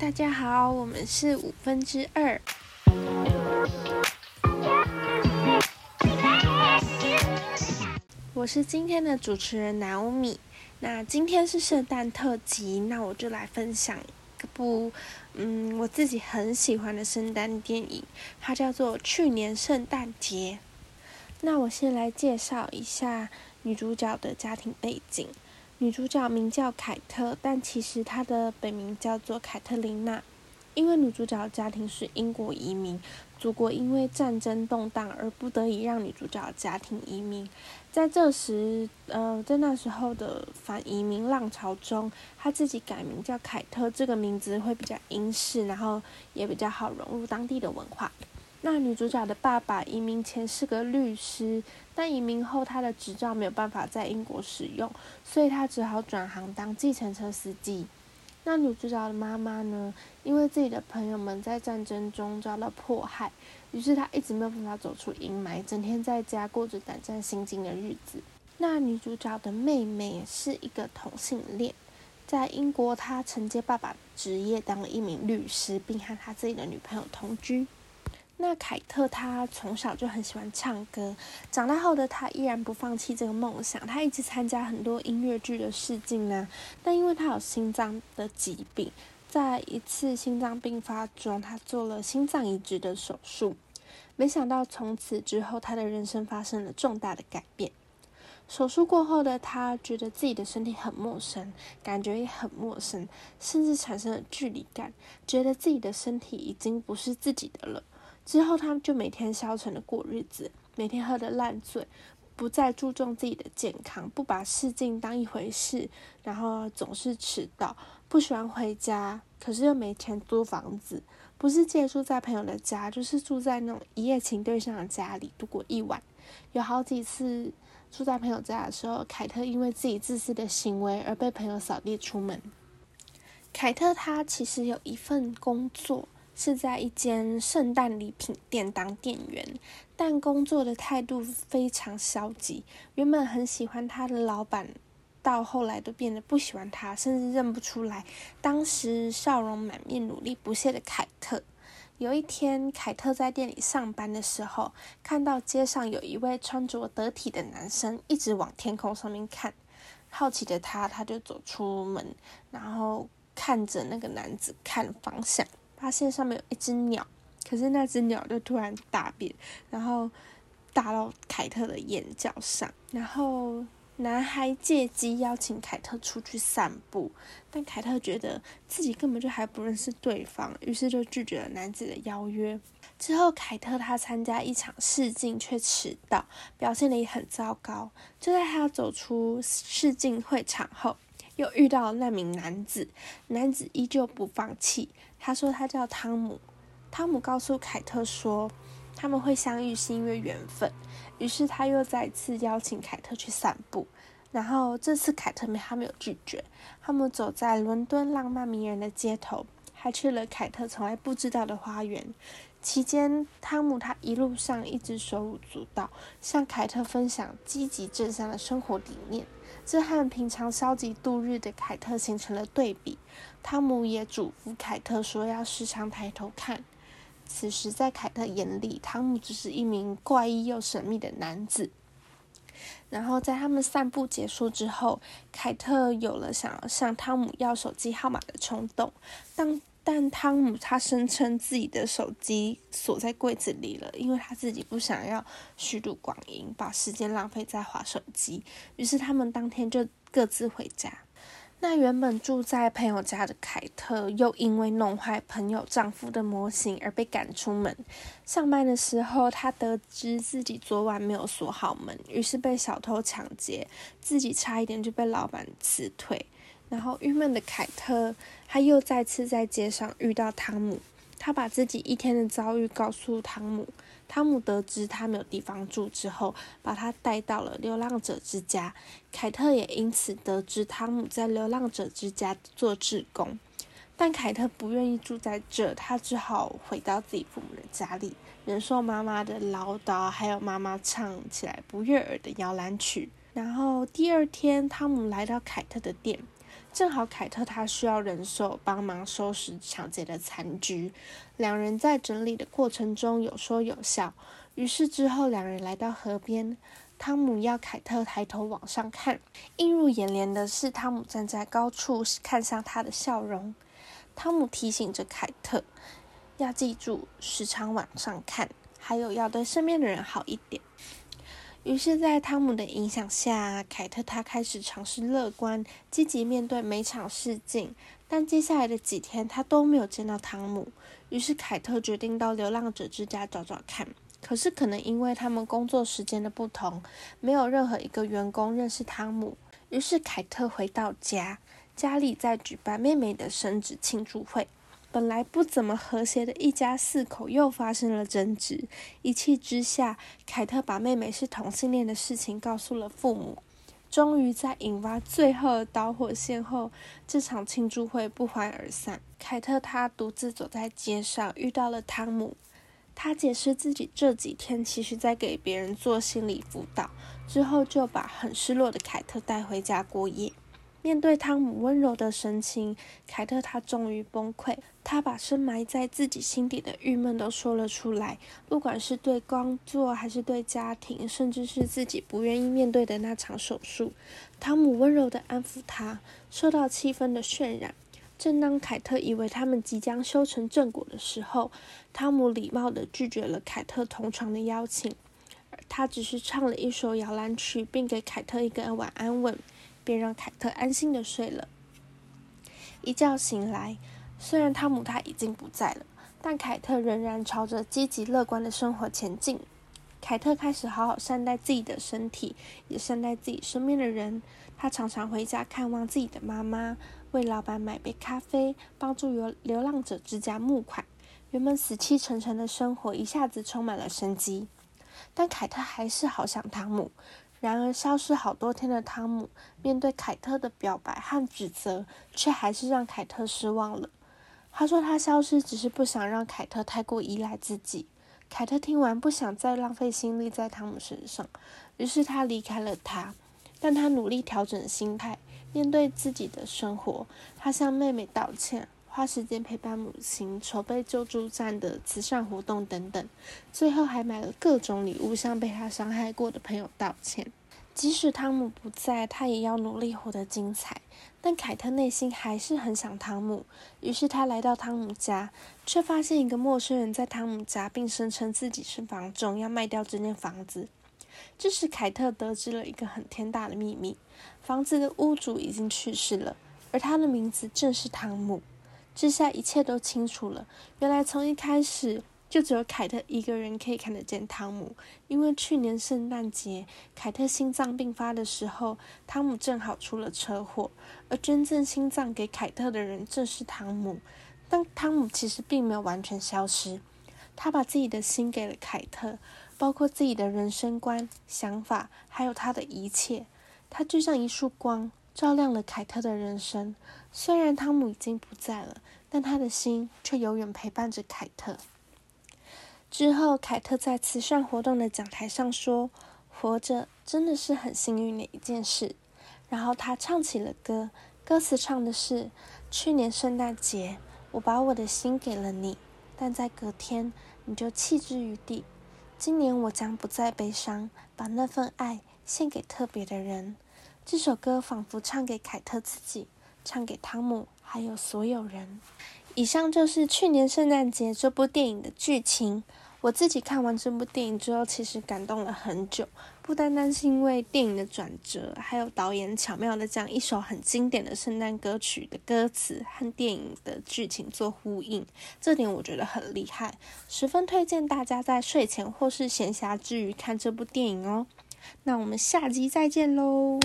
大家好，我们是五分之二。我是今天的主持人南欧米。那今天是圣诞特辑，那我就来分享一部嗯我自己很喜欢的圣诞电影，它叫做《去年圣诞节》。那我先来介绍一下女主角的家庭背景。女主角名叫凯特，但其实她的本名叫做凯特琳娜。因为女主角的家庭是英国移民，祖国因为战争动荡而不得已让女主角家庭移民。在这时，呃，在那时候的反移民浪潮中，她自己改名叫凯特，这个名字会比较英式，然后也比较好融入当地的文化。那女主角的爸爸移民前是个律师，但移民后他的执照没有办法在英国使用，所以他只好转行当计程车司机。那女主角的妈妈呢？因为自己的朋友们在战争中遭到迫害，于是她一直没有办法走出阴霾，整天在家过着胆战心惊的日子。那女主角的妹妹是一个同性恋，在英国，她承接爸爸职业，当了一名律师，并和他自己的女朋友同居。那凯特他从小就很喜欢唱歌，长大后的他依然不放弃这个梦想，他一直参加很多音乐剧的试镜呢。但因为他有心脏的疾病，在一次心脏病发中，他做了心脏移植的手术。没想到从此之后，他的人生发生了重大的改变。手术过后的他，觉得自己的身体很陌生，感觉也很陌生，甚至产生了距离感，觉得自己的身体已经不是自己的了。之后，他们就每天消沉的过日子，每天喝得烂醉，不再注重自己的健康，不把试镜当一回事，然后总是迟到，不喜欢回家，可是又没钱租房子，不是借住在朋友的家，就是住在那种一夜情对象的家里度过一晚。有好几次住在朋友家的时候，凯特因为自己自私的行为而被朋友扫地出门。凯特他其实有一份工作。是在一间圣诞礼品店当店员，但工作的态度非常消极。原本很喜欢他的老板，到后来都变得不喜欢他，甚至认不出来当时笑容满面、努力不懈的凯特。有一天，凯特在店里上班的时候，看到街上有一位穿着得体的男生一直往天空上面看，好奇的他，他就走出门，然后看着那个男子看方向。发现上面有一只鸟，可是那只鸟就突然大便，然后打到凯特的眼角上。然后男孩借机邀请凯特出去散步，但凯特觉得自己根本就还不认识对方，于是就拒绝了男子的邀约。之后，凯特他参加一场试镜却迟到，表现的也很糟糕。就在他走出试镜会场后，又遇到那名男子，男子依旧不放弃。他说他叫汤姆，汤姆告诉凯特说他们会相遇是因为缘分。于是他又再次邀请凯特去散步，然后这次凯特没他没有拒绝。他们走在伦敦浪漫迷人的街头，还去了凯特从来不知道的花园。期间，汤姆他一路上一直手舞足蹈，向凯特分享积极正向的生活理念。这和平常消极度日的凯特形成了对比。汤姆也嘱咐凯特说要时常抬头看。此时，在凯特眼里，汤姆只是一名怪异又神秘的男子。然后，在他们散步结束之后，凯特有了想要向汤姆要手机号码的冲动。当但汤姆他声称自己的手机锁在柜子里了，因为他自己不想要虚度光阴，把时间浪费在划手机。于是他们当天就各自回家。那原本住在朋友家的凯特，又因为弄坏朋友丈夫的模型而被赶出门。上班的时候，她得知自己昨晚没有锁好门，于是被小偷抢劫，自己差一点就被老板辞退。然后郁闷的凯特，他又再次在街上遇到汤姆。他把自己一天的遭遇告诉汤姆。汤姆得知他没有地方住之后，把他带到了流浪者之家。凯特也因此得知汤姆在流浪者之家做志工。但凯特不愿意住在这，他只好回到自己父母的家里，忍受妈妈的唠叨，还有妈妈唱起来不悦耳的摇篮曲。然后第二天，汤姆来到凯特的店。正好凯特他需要人手帮忙收拾抢劫的残局，两人在整理的过程中有说有笑。于是之后两人来到河边，汤姆要凯特抬头往上看，映入眼帘的是汤姆站在高处看向他的笑容。汤姆提醒着凯特，要记住时常往上看，还有要对身边的人好一点。于是，在汤姆的影响下，凯特他开始尝试乐观、积极面对每场试镜。但接下来的几天，他都没有见到汤姆。于是，凯特决定到流浪者之家找找看。可是，可能因为他们工作时间的不同，没有任何一个员工认识汤姆。于是，凯特回到家，家里在举办妹妹的生日庆祝会。本来不怎么和谐的一家四口又发生了争执，一气之下，凯特把妹妹是同性恋的事情告诉了父母。终于在引发最后的导火线后，这场庆祝会不欢而散。凯特他独自走在街上，遇到了汤姆。他解释自己这几天其实在给别人做心理辅导，之后就把很失落的凯特带回家过夜。面对汤姆温柔的神情，凯特他终于崩溃。他把深埋在自己心底的郁闷都说了出来，不管是对工作，还是对家庭，甚至是自己不愿意面对的那场手术。汤姆温柔地安抚他，受到气氛的渲染。正当凯特以为他们即将修成正果的时候，汤姆礼貌地拒绝了凯特同床的邀请，他只是唱了一首摇篮曲，并给凯特一个晚安吻。便让凯特安心的睡了。一觉醒来，虽然汤姆他已经不在了，但凯特仍然朝着积极乐观的生活前进。凯特开始好好善待自己的身体，也善待自己身边的人。他常常回家看望自己的妈妈，为老板买杯咖啡，帮助流流浪者之家募款。原本死气沉沉的生活一下子充满了生机。但凯特还是好想汤姆。然而，消失好多天的汤姆面对凯特的表白和指责，却还是让凯特失望了。他说他消失只是不想让凯特太过依赖自己。凯特听完，不想再浪费心力在汤姆身上，于是他离开了他。但他努力调整心态，面对自己的生活。他向妹妹道歉。花时间陪伴母亲，筹备救助站的慈善活动等等，最后还买了各种礼物向被他伤害过的朋友道歉。即使汤姆不在，他也要努力活得精彩。但凯特内心还是很想汤姆，于是他来到汤姆家，却发现一个陌生人在汤姆家，并声称自己是房仲，要卖掉这间房子。这时凯特得知了一个很天大的秘密：房子的屋主已经去世了，而他的名字正是汤姆。这下一切都清楚了。原来从一开始就只有凯特一个人可以看得见汤姆，因为去年圣诞节凯特心脏病发的时候，汤姆正好出了车祸，而捐赠心脏给凯特的人正是汤姆。但汤姆其实并没有完全消失，他把自己的心给了凯特，包括自己的人生观、想法，还有他的一切。他就像一束光。照亮了凯特的人生。虽然汤姆已经不在了，但他的心却永远陪伴着凯特。之后，凯特在慈善活动的讲台上说：“活着真的是很幸运的一件事。”然后他唱起了歌，歌词唱的是：“去年圣诞节，我把我的心给了你，但在隔天你就弃之于地。今年我将不再悲伤，把那份爱献给特别的人。”这首歌仿佛唱给凯特自己，唱给汤姆，还有所有人。以上就是去年圣诞节这部电影的剧情。我自己看完这部电影之后，其实感动了很久，不单单是因为电影的转折，还有导演巧妙的将一首很经典的圣诞歌曲的歌词和电影的剧情做呼应，这点我觉得很厉害，十分推荐大家在睡前或是闲暇之余看这部电影哦。那我们下集再见喽！